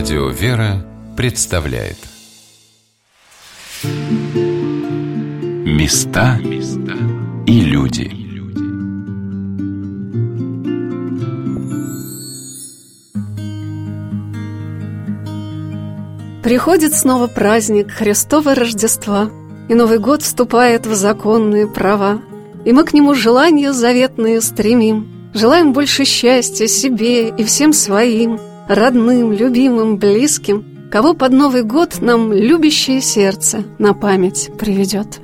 Радио «Вера» представляет. Места и люди. Приходит снова праздник Христова Рождества, И Новый год вступает в законные права, И мы к нему желания заветные стремим, Желаем больше счастья себе и всем своим, Родным, любимым, близким, Кого под Новый год нам любящее сердце на память приведет.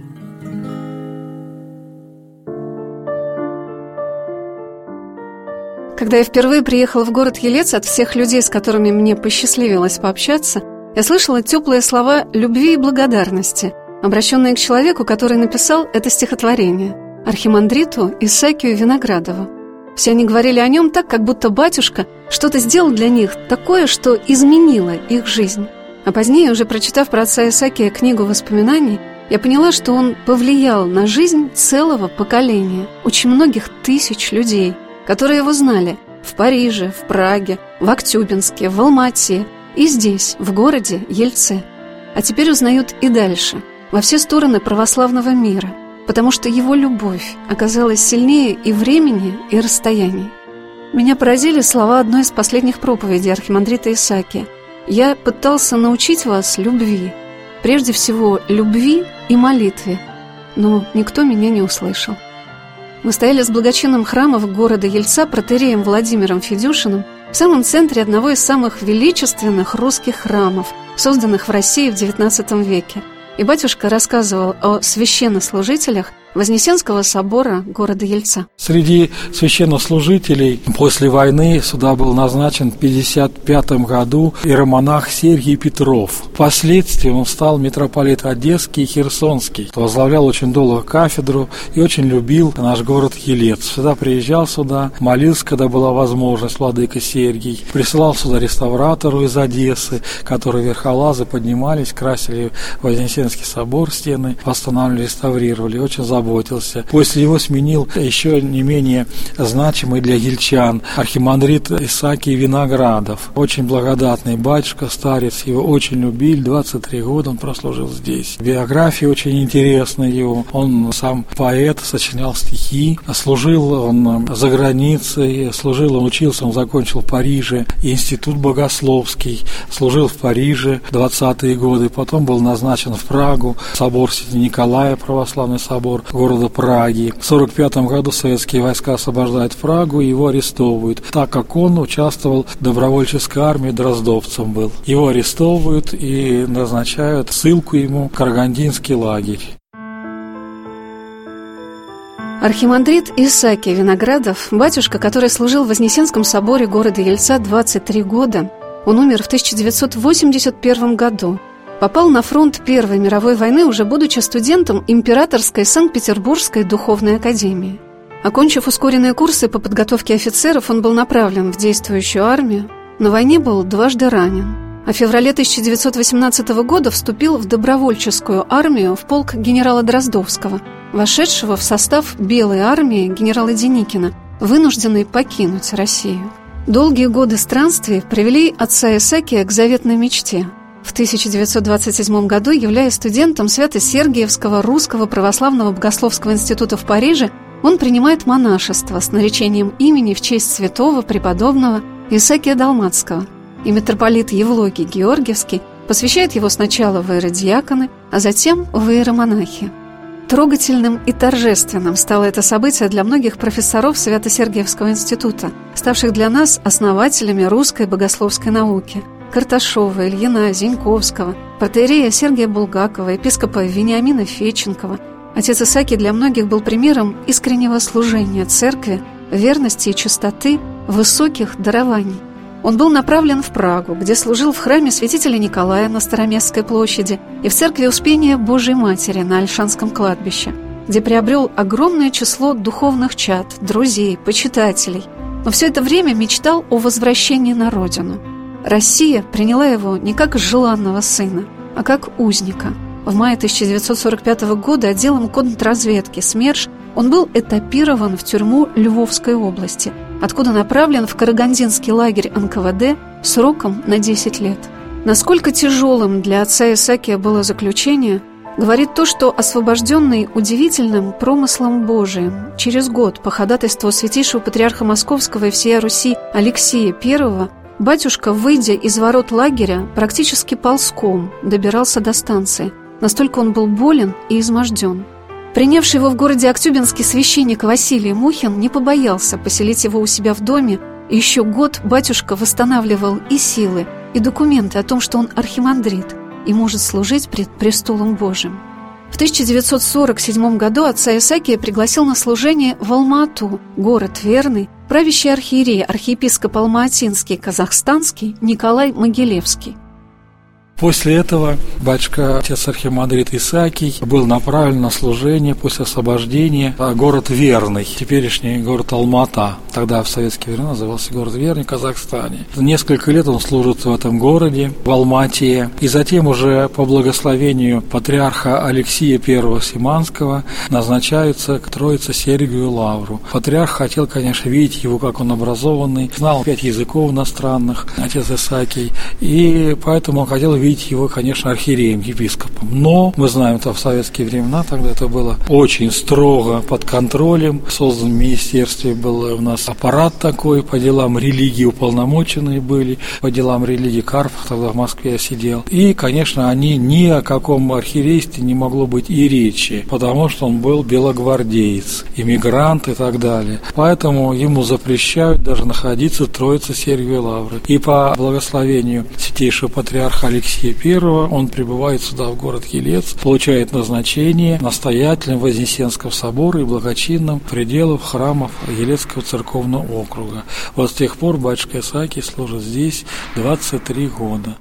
Когда я впервые приехала в город Елец, от всех людей, с которыми мне посчастливилось пообщаться, я слышала теплые слова любви и благодарности, обращенные к человеку, который написал это стихотворение, архимандриту Исаакию Виноградову. Все они говорили о нем так, как будто батюшка что-то сделал для них такое, что изменило их жизнь. А позднее, уже прочитав про отца Исаакия книгу воспоминаний, я поняла, что он повлиял на жизнь целого поколения, очень многих тысяч людей, которые его знали в Париже, в Праге, в Актюбинске, в Алмате и здесь, в городе Ельце. А теперь узнают и дальше, во все стороны православного мира – потому что его любовь оказалась сильнее и времени, и расстояний. Меня поразили слова одной из последних проповедей архимандрита Исаки. «Я пытался научить вас любви, прежде всего любви и молитве, но никто меня не услышал». Мы стояли с благочинным храмом города Ельца протереем Владимиром Федюшиным в самом центре одного из самых величественных русских храмов, созданных в России в XIX веке – и батюшка рассказывал о священнослужителях Вознесенского собора города Ельца. Среди священнослужителей после войны сюда был назначен в 1955 году иеромонах Сергий Петров. Впоследствии он стал митрополит Одесский и Херсонский. Возглавлял очень долго кафедру и очень любил наш город Елец. Всегда приезжал сюда, молился, когда была возможность, владыка Сергий. Присылал сюда реставратору из Одессы, которые верхолазы поднимались, красили Вознесенский собор, стены, восстанавливали, реставрировали. Очень заботился заботился. После его сменил еще не менее значимый для ельчан архимандрит Исаакий Виноградов. Очень благодатный батюшка, старец, его очень любили, 23 года он прослужил здесь. Биография очень интересная его. Он сам поэт, сочинял стихи, служил он за границей, служил, он учился, он закончил в Париже институт богословский, служил в Париже 20-е годы, потом был назначен в Прагу, собор Святого Николая, православный собор, города Праги. В 1945 году советские войска освобождают Прагу и его арестовывают, так как он участвовал в добровольческой армии, дроздовцем был. Его арестовывают и назначают ссылку ему в Карагандинский лагерь. Архимандрит Исаакий Виноградов, батюшка, который служил в Вознесенском соборе города Ельца 23 года, он умер в 1981 году – Попал на фронт Первой мировой войны, уже будучи студентом Императорской Санкт-Петербургской духовной академии. Окончив ускоренные курсы по подготовке офицеров, он был направлен в действующую армию. На войне был дважды ранен. А в феврале 1918 года вступил в добровольческую армию в полк генерала Дроздовского, вошедшего в состав Белой армии генерала Деникина, вынужденный покинуть Россию. Долгие годы странствий привели отца Исакия к заветной мечте – в 1927 году, являясь студентом Свято-Сергиевского русского православного богословского института в Париже, он принимает монашество с наречением имени в честь святого преподобного Исакия Далматского. И митрополит Евлогий Георгиевский посвящает его сначала в иеродиаконы, а затем в иеромонахи. Трогательным и торжественным стало это событие для многих профессоров Свято-Сергиевского института, ставших для нас основателями русской богословской науки – Карташова, Ильина, Зиньковского, протеерея Сергия Булгакова, епископа Вениамина Феченкова. Отец Исаки для многих был примером искреннего служения церкви, верности и чистоты, высоких дарований. Он был направлен в Прагу, где служил в храме святителя Николая на Староместской площади и в церкви Успения Божьей Матери на Альшанском кладбище, где приобрел огромное число духовных чад, друзей, почитателей. Но все это время мечтал о возвращении на родину – Россия приняла его не как желанного сына, а как узника. В мае 1945 года отделом контрразведки СМЕРШ он был этапирован в тюрьму Львовской области откуда направлен в Карагандинский лагерь НКВД сроком на 10 лет. Насколько тяжелым для отца Исакия было заключение, говорит то, что освобожденный удивительным промыслом Божиим через год по ходатайству святейшего патриарха Московского и всея Руси Алексея I батюшка, выйдя из ворот лагеря, практически ползком добирался до станции. Настолько он был болен и изможден. Принявший его в городе Актюбинский священник Василий Мухин не побоялся поселить его у себя в доме, и еще год батюшка восстанавливал и силы, и документы о том, что он архимандрит и может служить пред престолом Божьим. В 1947 году отца Исакия пригласил на служение в Алмату, город верный, правящий архиерей, архиепископ Алматинский, казахстанский Николай Могилевский. После этого батюшка, отец архимандрит Исаакий, был направлен на служение после освобождения в город Верный, теперешний город Алмата. Тогда в советские времена назывался город Верный в Казахстане. Несколько лет он служит в этом городе, в Алмате. И затем уже по благословению патриарха Алексея I Симанского назначается к Троице Сергию Лавру. Патриарх хотел, конечно, видеть его, как он образованный, знал пять языков иностранных, отец Исаакий, и поэтому он хотел видеть объявить его, конечно, архиереем, епископом. Но мы знаем, что в советские времена тогда это было очень строго под контролем. Создан в министерстве был у нас аппарат такой по делам религии, уполномоченные были по делам религии. Карпов тогда в Москве я сидел. И, конечно, они ни о каком архиерействе не могло быть и речи, потому что он был белогвардеец, иммигрант и так далее. Поэтому ему запрещают даже находиться в Троице Сергия Лавры. И по благословению святейшего патриарха Алексея Алексея I, он прибывает сюда, в город Елец, получает назначение настоятелем Вознесенского собора и благочинным пределов храмов Елецкого церковного округа. Вот с тех пор батюшка Исаакий служит здесь 23 года.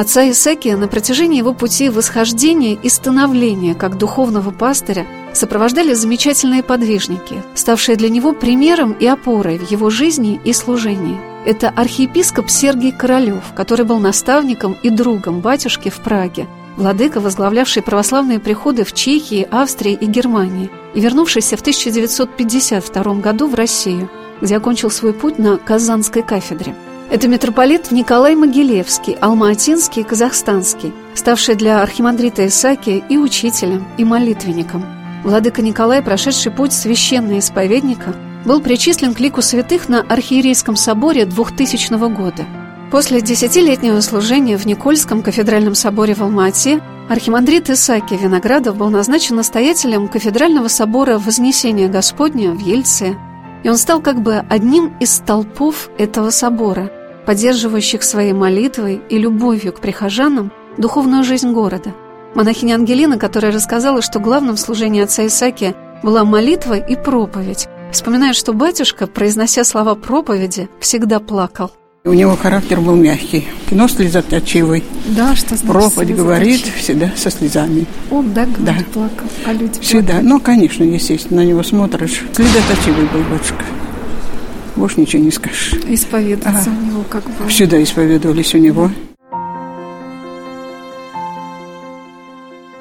Отца Исекия на протяжении его пути восхождения и становления как духовного пастыря сопровождали замечательные подвижники, ставшие для него примером и опорой в его жизни и служении. Это архиепископ Сергий Королев, который был наставником и другом батюшки в Праге, владыка, возглавлявший православные приходы в Чехии, Австрии и Германии, и вернувшийся в 1952 году в Россию, где окончил свой путь на Казанской кафедре. Это митрополит Николай Могилевский, алматинский и казахстанский, ставший для архимандрита Исаакия и учителем, и молитвенником. Владыка Николай, прошедший путь священного исповедника – был причислен к лику святых на Архиерейском соборе 2000 года. После десятилетнего служения в Никольском кафедральном соборе в Алмате архимандрит Исаки Виноградов был назначен настоятелем кафедрального собора Вознесения Господня в Ельце, и он стал как бы одним из столпов этого собора, поддерживающих своей молитвой и любовью к прихожанам духовную жизнь города. Монахиня Ангелина, которая рассказала, что главным в служении отца Исаки была молитва и проповедь, Вспоминает, что батюшка, произнося слова проповеди, всегда плакал. У него характер был мягкий, но слезоточивый. Да, что значит Проповедь говорит всегда со слезами. Он, да, да. плакал, а люди Всегда. Плакали. Ну, конечно, естественно, на него смотришь. Слезоточивый был батюшка. Больше ничего не скажешь. Исповедоваться ага. у него как бы. Всегда исповедовались у него.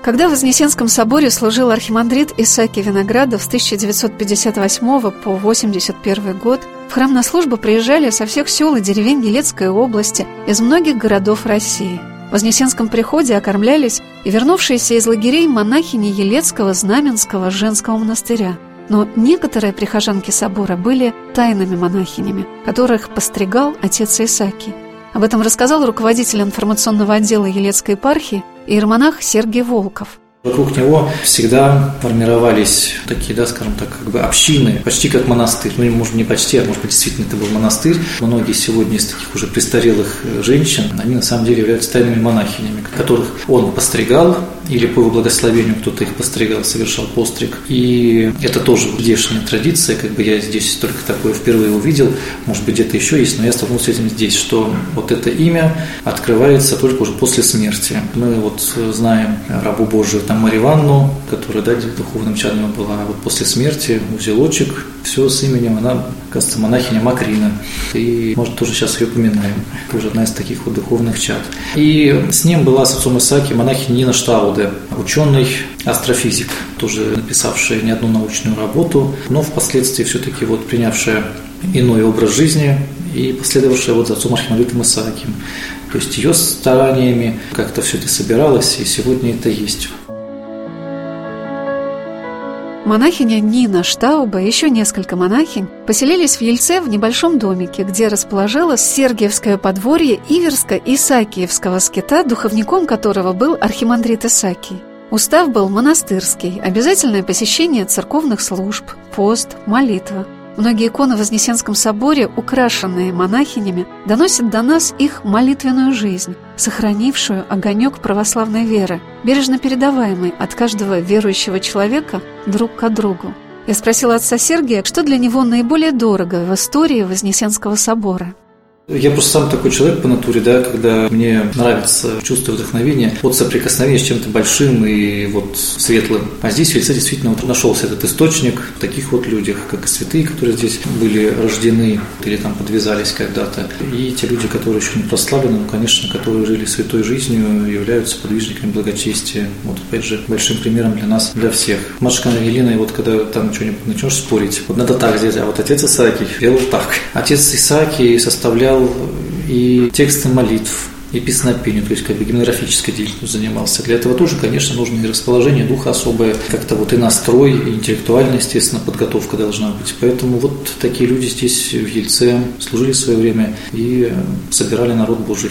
Когда в Вознесенском соборе служил архимандрит Исаки Виноградов с 1958 по 1981 год, в храм на службу приезжали со всех сел и деревень Елецкой области, из многих городов России. В Вознесенском приходе окормлялись и вернувшиеся из лагерей монахини Елецкого Знаменского женского монастыря. Но некоторые прихожанки собора были тайными монахинями, которых постригал отец Исаки. Об этом рассказал руководитель информационного отдела Елецкой епархии иеромонах Сергей Волков. Вокруг него всегда формировались такие, да, скажем так, как бы общины, почти как монастырь. Ну, может, не почти, а может быть, действительно это был монастырь. Многие сегодня из таких уже престарелых женщин, они на самом деле являются тайными монахинями, которых он постригал, или по его благословению кто-то их постригал, совершал постриг. И это тоже здешняя традиция, как бы я здесь только такое впервые увидел, может быть, где-то еще есть, но я столкнулся с этим здесь, что вот это имя открывается только уже после смерти. Мы вот знаем рабу Божию, там Марию которая, да, духовным чадом была, а вот после смерти узелочек, все с именем, она кажется, монахиня Макрина. И, может, тоже сейчас ее упоминаем. Тоже одна из таких вот духовных чад. И с ним была с отцом Исааки монахиня Нина Штауде, ученый, астрофизик, тоже написавшая не одну научную работу, но впоследствии все-таки вот принявшая иной образ жизни и последовавшая вот за отцом Архимандритом Исаакием. То есть ее стараниями как-то все это собиралось, и сегодня это есть. Монахиня Нина Штауба и еще несколько монахинь поселились в Ельце в небольшом домике, где расположилось Сергиевское подворье Иверско-Исаакиевского скита, духовником которого был архимандрит Исаакий. Устав был монастырский, обязательное посещение церковных служб, пост, молитва – Многие иконы в Вознесенском соборе, украшенные монахинями, доносят до нас их молитвенную жизнь, сохранившую огонек православной веры, бережно передаваемый от каждого верующего человека друг к другу. Я спросила отца Сергия, что для него наиболее дорого в истории Вознесенского собора – я просто сам такой человек по натуре, да, когда мне нравится чувство вдохновения от соприкосновения с чем-то большим и вот светлым. А здесь в Вельце действительно вот нашелся этот источник в таких вот людях, как и святые, которые здесь были рождены или там подвязались когда-то, и те люди, которые еще не прославлены, ну, конечно, которые жили святой жизнью, являются подвижниками благочестия. Вот, опять же, большим примером для нас, для всех. Матушка Ангелина, и вот когда там что-нибудь начнешь спорить, вот надо так сделать, а вот отец Исааки делал так. Отец Исааки составлял читал и тексты молитв, и песнопению, то есть как бы гимнографической деятельностью занимался. Для этого тоже, конечно, нужно и расположение духа особое, как-то вот и настрой, и интеллектуальная, естественно, подготовка должна быть. Поэтому вот такие люди здесь в Ельце служили в свое время и собирали народ Божий.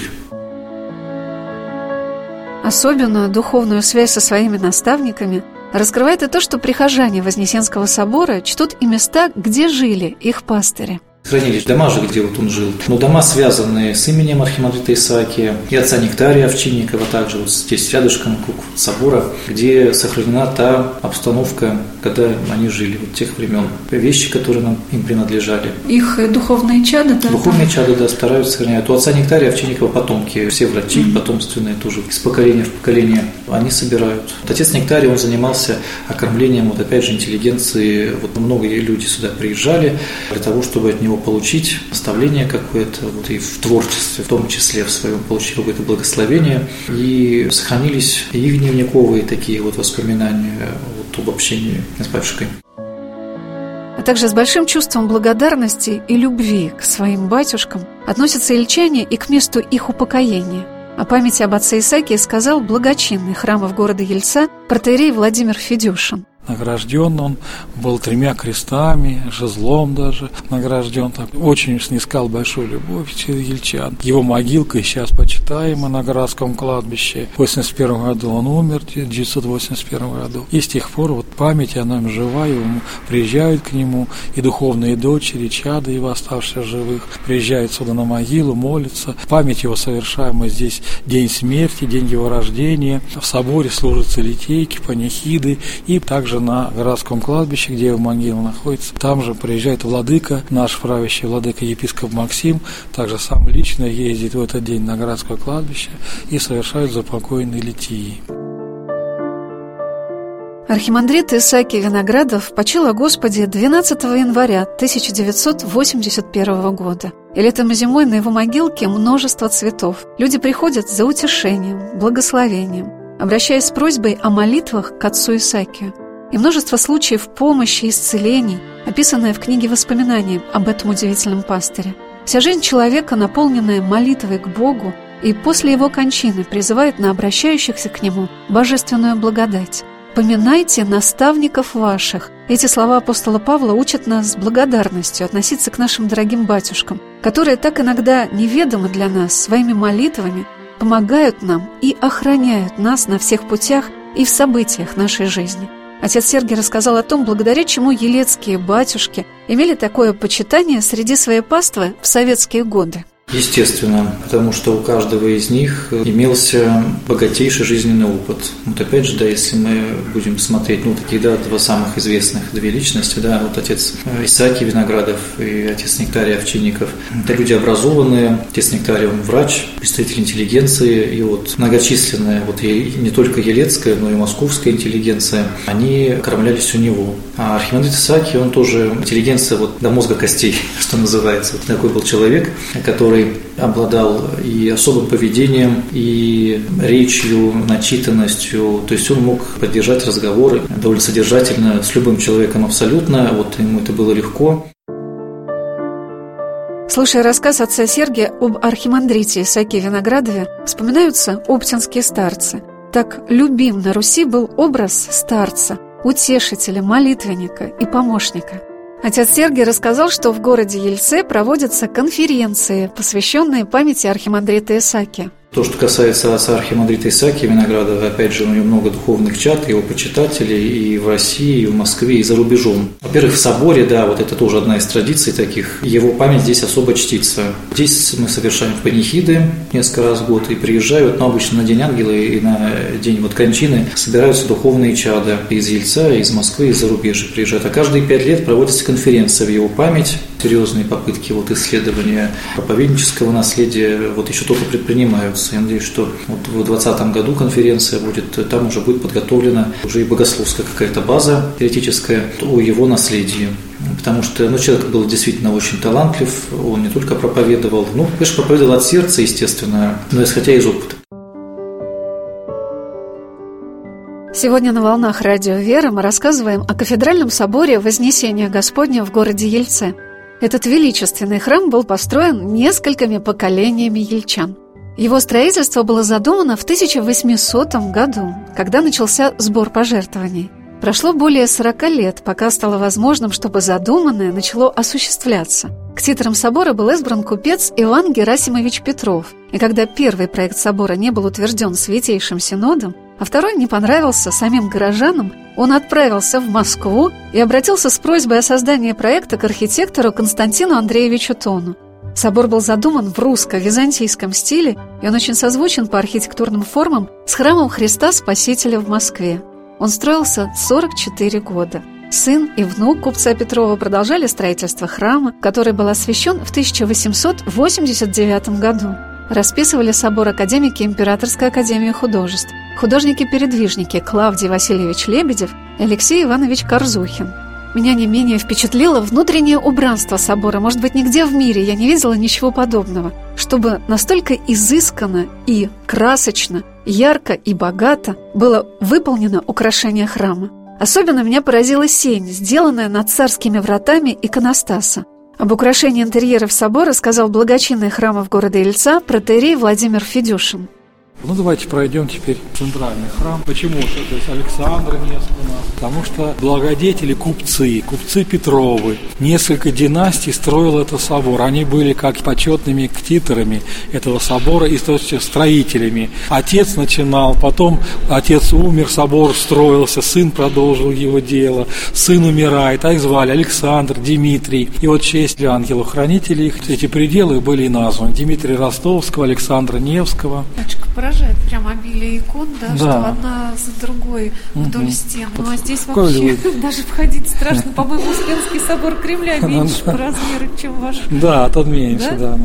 Особенно духовную связь со своими наставниками раскрывает и то, что прихожане Вознесенского собора чтут и места, где жили их пастыри – Хранились дома же, где вот он жил. Но дома, связанные с именем Архимандрита Исаакия и отца Нектария Овчинникова, также вот здесь рядышком вокруг собора, где сохранена та обстановка, когда они жили, вот тех времен. Вещи, которые нам им принадлежали. Их духовные чады, да? Духовные чады, да, стараются сохранять. У отца Нектария Овчинникова потомки, все врачи mm-hmm. потомственные тоже, из поколения в поколение, они собирают. Отец Нектарий, он занимался окормлением, вот опять же, интеллигенции. Вот многие люди сюда приезжали для того, чтобы от него получить наставление какое-то, вот и в творчестве, в том числе в своем, получил какое-то благословение, и сохранились и дневниковые такие вот воспоминания вот об общении с батюшкой. А также с большим чувством благодарности и любви к своим батюшкам относятся ильчане и к месту их упокоения. О памяти об отце Исаке сказал благочинный храмов города Ельца протеерей Владимир Федюшин награжден он был тремя крестами, жезлом даже награжден. Так, очень снискал большую любовь ельчан. Его могилка сейчас почитаема на городском кладбище. В 81 году он умер, в 1981 году. И с тех пор вот память о нем жива, и приезжают к нему и духовные дочери, чады его оставшихся живых, приезжают сюда на могилу, молятся. Память его совершаемая здесь день смерти, день его рождения. В соборе служатся литейки, панихиды и также также на городском кладбище, где его могила находится. Там же приезжает владыка, наш правящий владыка епископ Максим, также сам лично ездит в этот день на городское кладбище и совершает запокойные литии. Архимандрит Исаакий Виноградов почил о Господе 12 января 1981 года. И летом и зимой на его могилке множество цветов. Люди приходят за утешением, благословением, обращаясь с просьбой о молитвах к отцу Исаакию и множество случаев помощи и исцелений, описанное в книге воспоминаний об этом удивительном пастыре. Вся жизнь человека, наполненная молитвой к Богу, и после его кончины призывает на обращающихся к нему божественную благодать. «Поминайте наставников ваших». Эти слова апостола Павла учат нас с благодарностью относиться к нашим дорогим батюшкам, которые так иногда неведомы для нас своими молитвами, помогают нам и охраняют нас на всех путях и в событиях нашей жизни – Отец Сергий рассказал о том, благодаря чему елецкие батюшки имели такое почитание среди своей паствы в советские годы. Естественно, потому что у каждого из них имелся богатейший жизненный опыт. Вот опять же, да, если мы будем смотреть, ну, такие, да, два самых известных, две личности, да, вот отец Исааки Виноградов и отец Нектарий Овчинников. Это люди образованные, отец Нектарий, он врач, представитель интеллигенции, и вот многочисленная, вот и не только елецкая, но и московская интеллигенция, они кормлялись у него. А Архимандрит Исааки, он тоже интеллигенция вот до мозга костей, что называется. Вот такой был человек, который который обладал и особым поведением, и речью, начитанностью. То есть он мог поддержать разговоры довольно содержательно с любым человеком абсолютно. Вот ему это было легко. Слушая рассказ отца Сергия об архимандрите Исааке Виноградове, вспоминаются оптинские старцы. Так любим на Руси был образ старца, утешителя, молитвенника и помощника – Отец Сергий рассказал, что в городе Ельце проводятся конференции, посвященные памяти архимандрита Исаки. То, что касается отца архимандрита Исаки Виноградова, опять же, у него много духовных чат, его почитателей и в России, и в Москве, и за рубежом. Во-первых, в соборе, да, вот это тоже одна из традиций таких, его память здесь особо чтится. Здесь мы совершаем панихиды несколько раз в год и приезжают, но обычно на День Ангела и на День вот кончины собираются духовные чада из Ельца, из Москвы, из зарубежья приезжают. А каждые пять лет проводится конференция в его память, серьезные попытки вот исследования проповеднического наследия вот еще только предпринимаются. Я надеюсь, что вот в 2020 году конференция будет, там уже будет подготовлена уже и богословская какая-то база теоретическая о его наследии. Потому что ну, человек был действительно очень талантлив, он не только проповедовал, ну, конечно, проповедовал от сердца, естественно, но исходя из опыта. Сегодня на «Волнах Радио Вера» мы рассказываем о кафедральном соборе Вознесения Господня в городе Ельце – этот величественный храм был построен несколькими поколениями ельчан. Его строительство было задумано в 1800 году, когда начался сбор пожертвований. Прошло более 40 лет, пока стало возможным, чтобы задуманное начало осуществляться. К титрам собора был избран купец Иван Герасимович Петров, и когда первый проект собора не был утвержден Святейшим Синодом, а второй не понравился самим горожанам, он отправился в Москву и обратился с просьбой о создании проекта к архитектору Константину Андреевичу Тону. Собор был задуман в русско-византийском стиле, и он очень созвучен по архитектурным формам с храмом Христа Спасителя в Москве. Он строился 44 года. Сын и внук купца Петрова продолжали строительство храма, который был освящен в 1889 году. Расписывали собор академики Императорской академии художеств, художники-передвижники Клавдий Васильевич Лебедев и Алексей Иванович Корзухин. Меня не менее впечатлило внутреннее убранство собора. Может быть, нигде в мире я не видела ничего подобного, чтобы настолько изысканно и красочно, ярко и богато было выполнено украшение храма. Особенно меня поразила сень, сделанная над царскими вратами иконостаса. Об украшении интерьеров собора сказал благочинный храмов города Ильца протерей Владимир Федюшин. Ну, давайте пройдем теперь центральный храм. Почему? То есть Александр место у нас. Потому что благодетели купцы, купцы Петровы. Несколько династий строил этот собор. Они были как почетными ктиторами этого собора и строителями. Отец начинал, потом отец умер, собор строился, сын продолжил его дело, сын умирает, а их звали Александр, Дмитрий. И вот честь ангелов-хранителей, эти пределы были названы. Дмитрия Ростовского, Александра Невского. Батюшка, поражает прям обилие икон, да, да. что одна за другой вдоль угу. стен. Ну а здесь вообще даже входить страшно. По-моему, Успенский собор Кремля меньше по размеру, чем ваш. Да, тот меньше, да.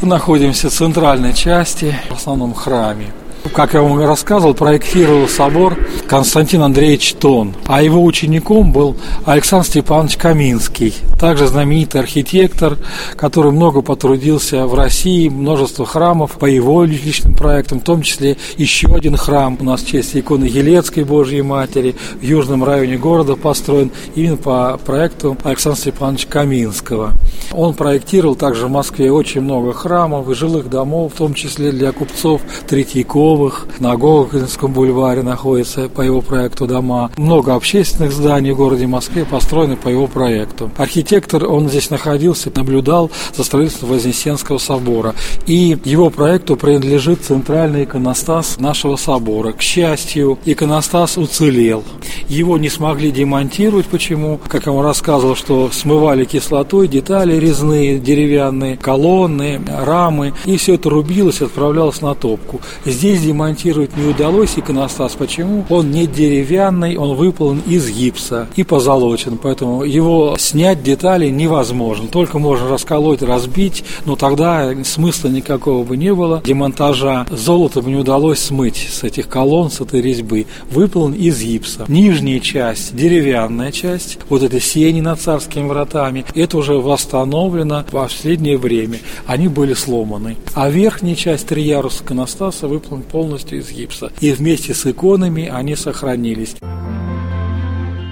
находимся в центральной части, в основном храме. Как я вам рассказывал, проектировал собор Константин Андреевич Тон, а его учеником был Александр Степанович Каминский, также знаменитый архитектор, который много потрудился в России, множество храмов по его личным проектам, в том числе еще один храм у нас в честь иконы Елецкой Божьей Матери в южном районе города построен именно по проекту Александра Степановича Каминского. Он проектировал также в Москве очень много храмов и жилых домов, в том числе для купцов Третьякова, Садовых, на Гоголинском бульваре находятся по его проекту дома. Много общественных зданий в городе Москве построены по его проекту. Архитектор, он здесь находился, наблюдал за строительством Вознесенского собора. И его проекту принадлежит центральный иконостас нашего собора. К счастью, иконостас уцелел. Его не смогли демонтировать. Почему? Как я вам рассказывал, что смывали кислотой детали резные, деревянные, колонны, рамы. И все это рубилось отправлялось на топку. Здесь демонтировать не удалось иконостас. Почему? Он не деревянный, он выполнен из гипса и позолочен. Поэтому его снять детали невозможно. Только можно расколоть, разбить, но тогда смысла никакого бы не было. Демонтажа золота бы не удалось смыть с этих колонн, с этой резьбы. Выполнен из гипса. Нижняя часть, деревянная часть, вот эти сени над царскими вратами, это уже восстановлено в последнее время. Они были сломаны. А верхняя часть, три яруса иконостаса, выполнен полностью из гипса. И вместе с иконами они сохранились.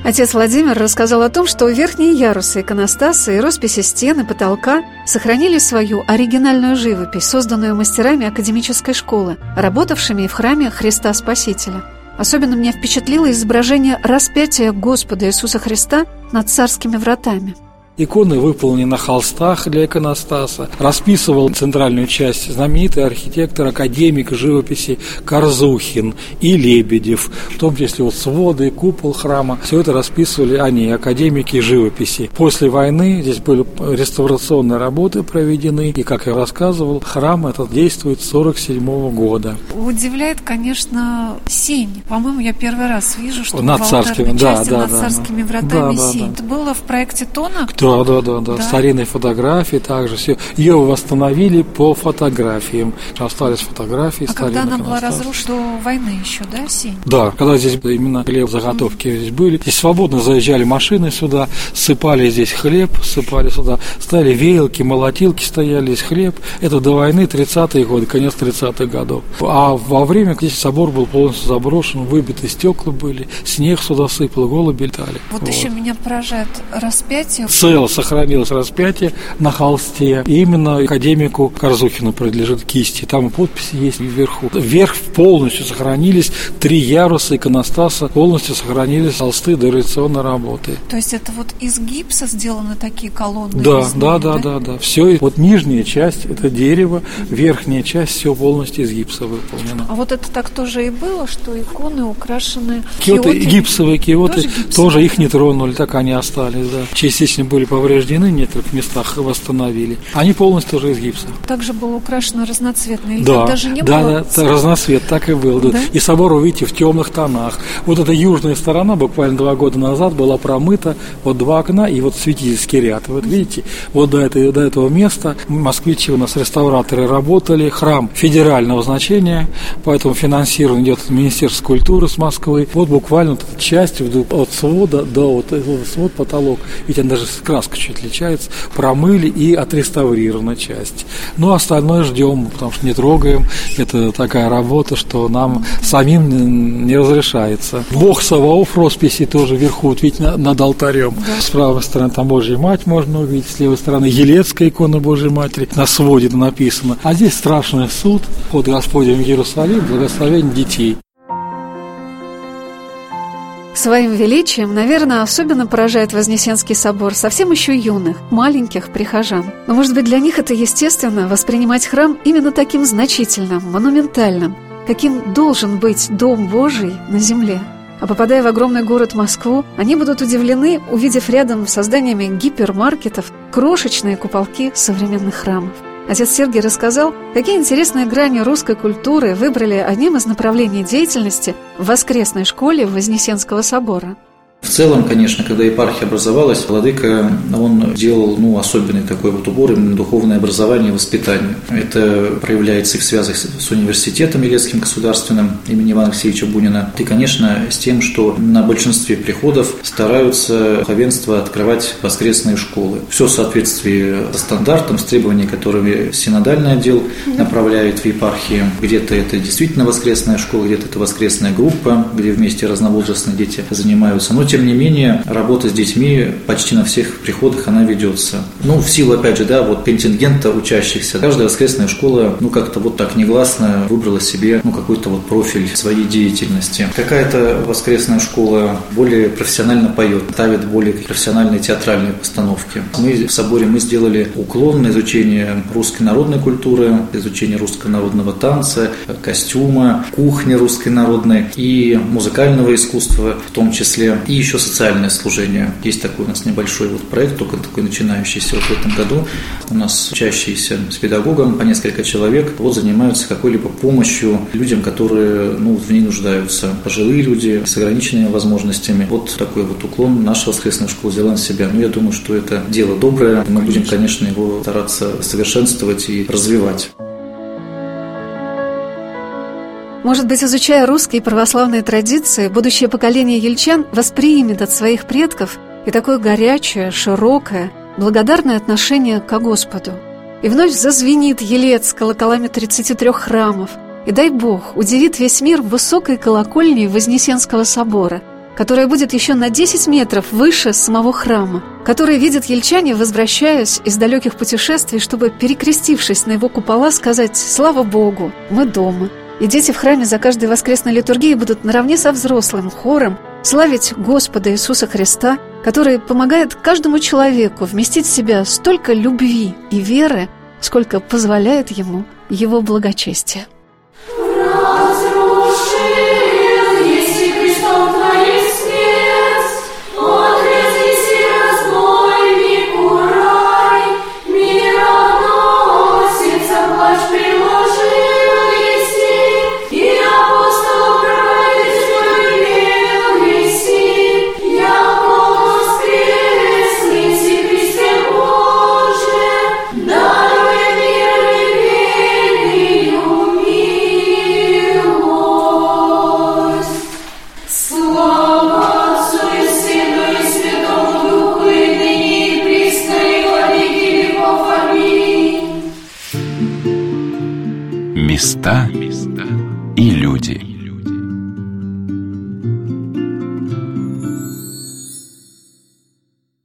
Отец Владимир рассказал о том, что верхние ярусы иконостаса и росписи стены, потолка сохранили свою оригинальную живопись, созданную мастерами академической школы, работавшими в храме Христа Спасителя. Особенно меня впечатлило изображение распятия Господа Иисуса Христа над царскими вратами – Иконы выполнены на холстах для иконостаса. Расписывал центральную часть знаменитый архитектор, академик живописи Корзухин и Лебедев. В том числе вот своды, купол храма. Все это расписывали они, академики живописи. После войны здесь были реставрационные работы проведены. И, как я рассказывал, храм этот действует с 47 года. Удивляет, конечно, сень. По-моему, я первый раз вижу, что над царскими, да, да, над да, царскими да, вратами да, сень. Да, Это было в проекте Тона? Кто да, да, да, да, да. Старинные фотографии также. Все. Ее восстановили по фотографиям. Остались фотографии. А когда она была разрушена до войны еще, да, Сень? Да, когда здесь именно хлеб заготовки mm. здесь были. Здесь свободно заезжали машины сюда, сыпали здесь хлеб, сыпали сюда. Стали веялки, молотилки стояли здесь хлеб. Это до войны 30-е годы, конец 30-х годов. А во время, здесь собор был полностью заброшен, выбиты стекла были, снег сюда сыпал, голуби летали. Вот, вот. еще меня поражает распятие. Целое цело сохранилось распятие на холсте. И именно академику Корзухину принадлежит кисти. Там подписи есть вверху. Вверх полностью сохранились три яруса иконостаса, полностью сохранились холсты дореволюционной работы. То есть это вот из гипса сделаны такие колонны? Да, да, да, да, да. Все. Вот нижняя часть это дерево, верхняя часть все полностью из гипса выполнено. А вот это так тоже и было, что иконы украшены киоты, киоты гипсовые киоты тоже, гипсовые. тоже их не тронули, так они остались, да. Частично были повреждены, в некоторых местах восстановили. Они полностью тоже из гипса. Также было украшено разноцветно. Или да, даже не да, было? да, разноцвет, так и был. Да? И собор, увидите, в темных тонах. Вот эта южная сторона буквально два года назад была промыта, вот два окна и вот светительский ряд. Вот видите, вот до, этой, до этого места москвичи у нас реставраторы работали, храм федерального значения, поэтому финансирование идет от Министерства культуры с Москвы. Вот буквально вот эта часть от свода до вот свод, потолок. Ведь он даже краска чуть отличается, промыли и отреставрирована часть. Ну, остальное ждем, потому что не трогаем. Это такая работа, что нам самим не разрешается. Бог Саваоф росписи тоже вверху, вот видите, над алтарем. Да. С правой стороны там Божья Мать можно увидеть, с левой стороны Елецкая икона Божьей Матери, на своде написано. А здесь страшный суд, под Господем в Иерусалим, благословение детей. Своим величием, наверное, особенно поражает Вознесенский собор совсем еще юных, маленьких прихожан. Но, может быть, для них это естественно воспринимать храм именно таким значительным, монументальным, каким должен быть Дом Божий на земле. А попадая в огромный город Москву, они будут удивлены, увидев рядом с зданиями гипермаркетов крошечные куполки современных храмов. Отец Сергий рассказал, какие интересные грани русской культуры выбрали одним из направлений деятельности в воскресной школе Вознесенского собора. В целом, конечно, когда епархия образовалась, Владыка, он делал ну, особенный такой вот упор именно духовное образование и воспитание. Это проявляется и в связях с университетом Елецким государственным имени Ивана Алексеевича Бунина. И, конечно, с тем, что на большинстве приходов стараются духовенство открывать воскресные школы. Все в соответствии с стандартом, с требованиями, которые синодальный отдел направляет в епархии. Где-то это действительно воскресная школа, где-то это воскресная группа, где вместе разновозрастные дети занимаются. Но тем не менее, работа с детьми почти на всех приходах она ведется. Ну, в силу, опять же, да, вот контингента учащихся. Каждая воскресная школа, ну, как-то вот так негласно выбрала себе, ну, какой-то вот профиль своей деятельности. Какая-то воскресная школа более профессионально поет, ставит более профессиональные театральные постановки. Мы в соборе мы сделали уклон на изучение русской народной культуры, изучение русского народного танца, костюма, кухни русской народной и музыкального искусства в том числе, и еще социальное служение. Есть такой у нас небольшой вот проект, только такой начинающийся вот в этом году. У нас учащиеся с педагогом по несколько человек вот занимаются какой-либо помощью людям, которые ну, в ней нуждаются. Пожилые люди с ограниченными возможностями. Вот такой вот уклон наша воскресная школа взяла на себя. Но ну, я думаю, что это дело доброе. Мы будем, конечно, его стараться совершенствовать и развивать. Может быть, изучая русские православные традиции, будущее поколение ельчан воспримет от своих предков и такое горячее, широкое, благодарное отношение к Господу. И вновь зазвенит елец колоколами 33 храмов, и дай Бог удивит весь мир высокой колокольней Вознесенского собора, которая будет еще на 10 метров выше самого храма, который видят ельчане, возвращаясь из далеких путешествий, чтобы, перекрестившись на его купола, сказать «Слава Богу, мы дома». И дети в храме за каждой воскресной литургией будут наравне со взрослым хором славить Господа Иисуса Христа, который помогает каждому человеку вместить в себя столько любви и веры, сколько позволяет ему его благочестие.